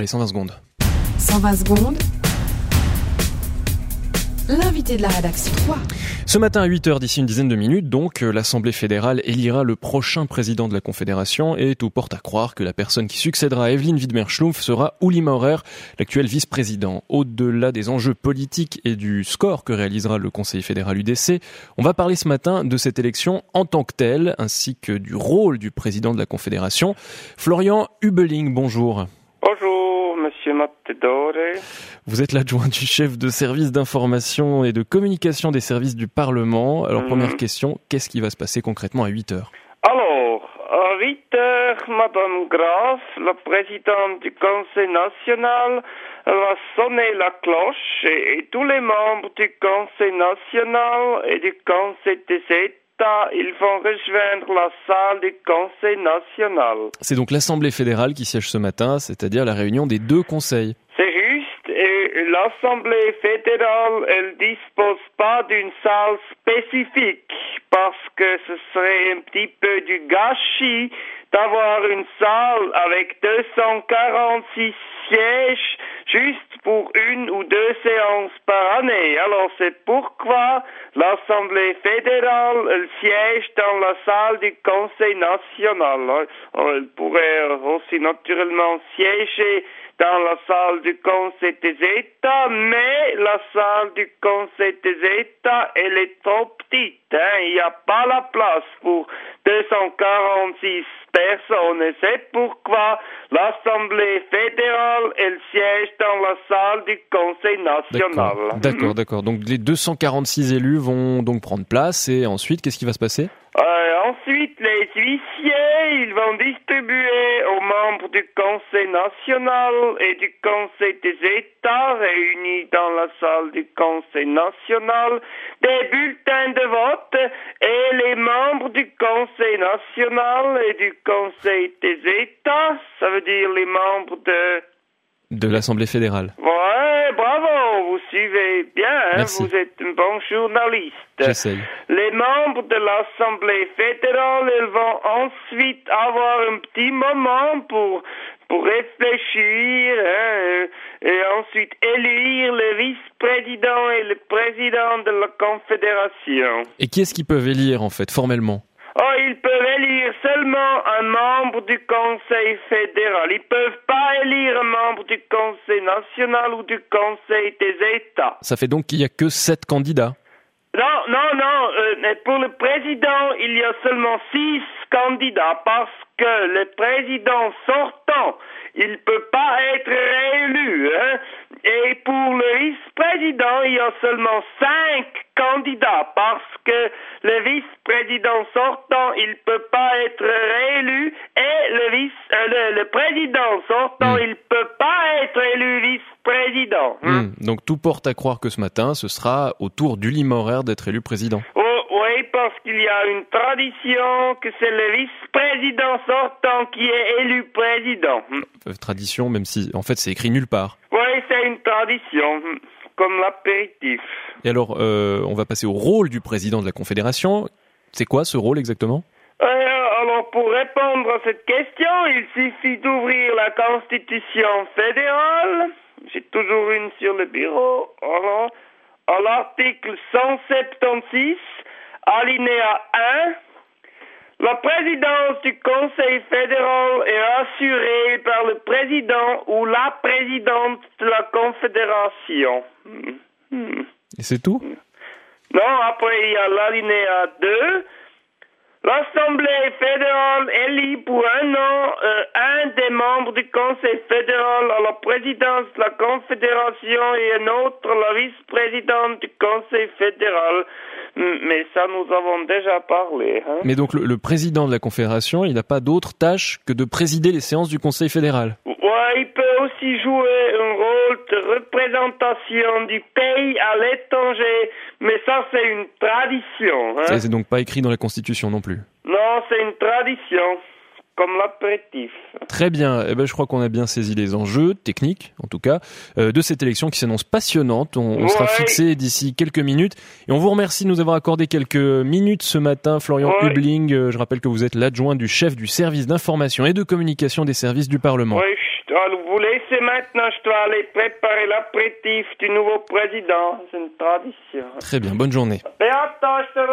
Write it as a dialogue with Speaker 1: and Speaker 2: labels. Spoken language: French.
Speaker 1: Les 120 secondes.
Speaker 2: 120 secondes. L'invité de la rédaction.
Speaker 1: Ce matin à 8h, d'ici une dizaine de minutes, donc, euh, l'Assemblée fédérale élira le prochain président de la Confédération et tout porte à croire que la personne qui succédera à Evelyne Widmer-Schlumpf sera Uli Maurer, l'actuel vice-président. Au-delà des enjeux politiques et du score que réalisera le Conseil fédéral UDC, on va parler ce matin de cette élection en tant que telle, ainsi que du rôle du président de la Confédération. Florian Hubeling, bonjour. Vous êtes l'adjoint du chef de service d'information et de communication des services du Parlement. Alors, mhm. première question, qu'est-ce qui va se passer concrètement à 8 heures?
Speaker 3: Alors, à 8 heures, Madame Graf, la présidente du Conseil national, va sonner la cloche et, tous les membres du Conseil national et du Conseil des États ils vont rejoindre la salle du Conseil national.
Speaker 1: C'est donc l'Assemblée fédérale qui siège ce matin, c'est-à-dire la réunion des deux conseils.
Speaker 3: C'est juste, et l'Assemblée fédérale, elle dispose pas d'une salle spécifique parce que ce serait un petit peu du gâchis d'avoir une salle avec 246 sièges juste pour une ou deux séances par année. Alors c'est pourquoi l'Assemblée fédérale siège dans la salle du Conseil national. elle pourrait aussi naturellement siéger dans la salle du Conseil des États, mais la salle du Conseil des États, elle est trop petite. Hein. Il n'y a pas la place pour 246 c'est pourquoi l'Assemblée fédérale, elle siège dans la salle du Conseil national?
Speaker 1: D'accord, d'accord. Donc les 246 élus vont donc prendre place et ensuite, qu'est-ce qui va se passer?
Speaker 3: Euh, Ensuite, les huissiers, ils vont distribuer aux membres du Conseil national et du Conseil des États réunis dans la salle du Conseil national des bulletins de vote et les membres du Conseil national et du Conseil des États, ça veut dire les membres de...
Speaker 1: De l'Assemblée fédérale.
Speaker 3: Suivez bien, hein, vous êtes un bon journaliste. Les membres de l'Assemblée fédérale, ils vont ensuite avoir un petit moment pour pour réfléchir hein, et ensuite élire le vice-président et le président de la Confédération.
Speaker 1: Et qui est-ce qu'ils peuvent élire en fait, formellement?
Speaker 3: Oh, ils peuvent élire seulement un membre du Conseil fédéral. Ils peuvent pas élire un membre du Conseil national ou du Conseil des États.
Speaker 1: Ça fait donc qu'il y a que sept candidats.
Speaker 3: Non, non, non. Euh, pour le président, il y a seulement six candidats parce que le président sortant, il ne peut pas être réélu. Hein? Et pour le vice-président, il y a seulement cinq candidats parce que le vice-président sortant, il ne peut pas être réélu et le vice, euh, le, président sortant, hmm. il ne peut pas être élu vice-président.
Speaker 1: Hein? Hmm. Donc tout porte à croire que ce matin, ce sera au tour d'Uli Maurer d'être élu président.
Speaker 3: Oh, oui, parce qu'il y a une tradition que c'est le vice-président sortant qui est élu président.
Speaker 1: Euh, tradition, même si en fait c'est écrit nulle part.
Speaker 3: Une tradition, comme l'apéritif.
Speaker 1: Et alors, euh, on va passer au rôle du président de la Confédération. C'est quoi ce rôle exactement?
Speaker 3: Euh, Alors, pour répondre à cette question, il suffit d'ouvrir la Constitution fédérale. J'ai toujours une sur le bureau. Alors, à l'article 176, alinéa 1, la présidence du Conseil fédéral est assurée par le président ou la présidente de la Confédération.
Speaker 1: Et c'est tout?
Speaker 3: Non, après il y a l'alinéa 2. L'Assemblée fédérale élit pour un an euh, un des membres du Conseil fédéral à la présidence de la Confédération et un autre la vice-présidente du Conseil fédéral. Mais ça, nous avons déjà parlé. Hein.
Speaker 1: Mais donc le, président de la Confédération, il n'a pas d'autre tâche que de présider les séances du Conseil fédéral
Speaker 3: il peut aussi jouer un rôle de représentation du pays à l'étranger, mais ça c'est une tradition. Hein.
Speaker 1: C'est donc pas écrit dans la Constitution non plus
Speaker 3: Non, c'est une tradition comme l'apéritif.
Speaker 1: Très bien. Eh ben, je crois qu'on a bien saisi les enjeux techniques, en tout cas, euh, de cette élection qui s'annonce passionnante. On, sera fixé d'ici quelques minutes. Et on vous remercie de nous avoir accordé quelques minutes ce matin, Florian Hubling. Euh, je rappelle que vous êtes l'adjoint du chef du service d'information et de communication des services du Parlement.
Speaker 3: Oui, dois vous laisser maintenant. Je dois aller préparer l'apéritif du nouveau président. C'est une tradition.
Speaker 1: Très bien, bonne journée.
Speaker 3: Beata, je te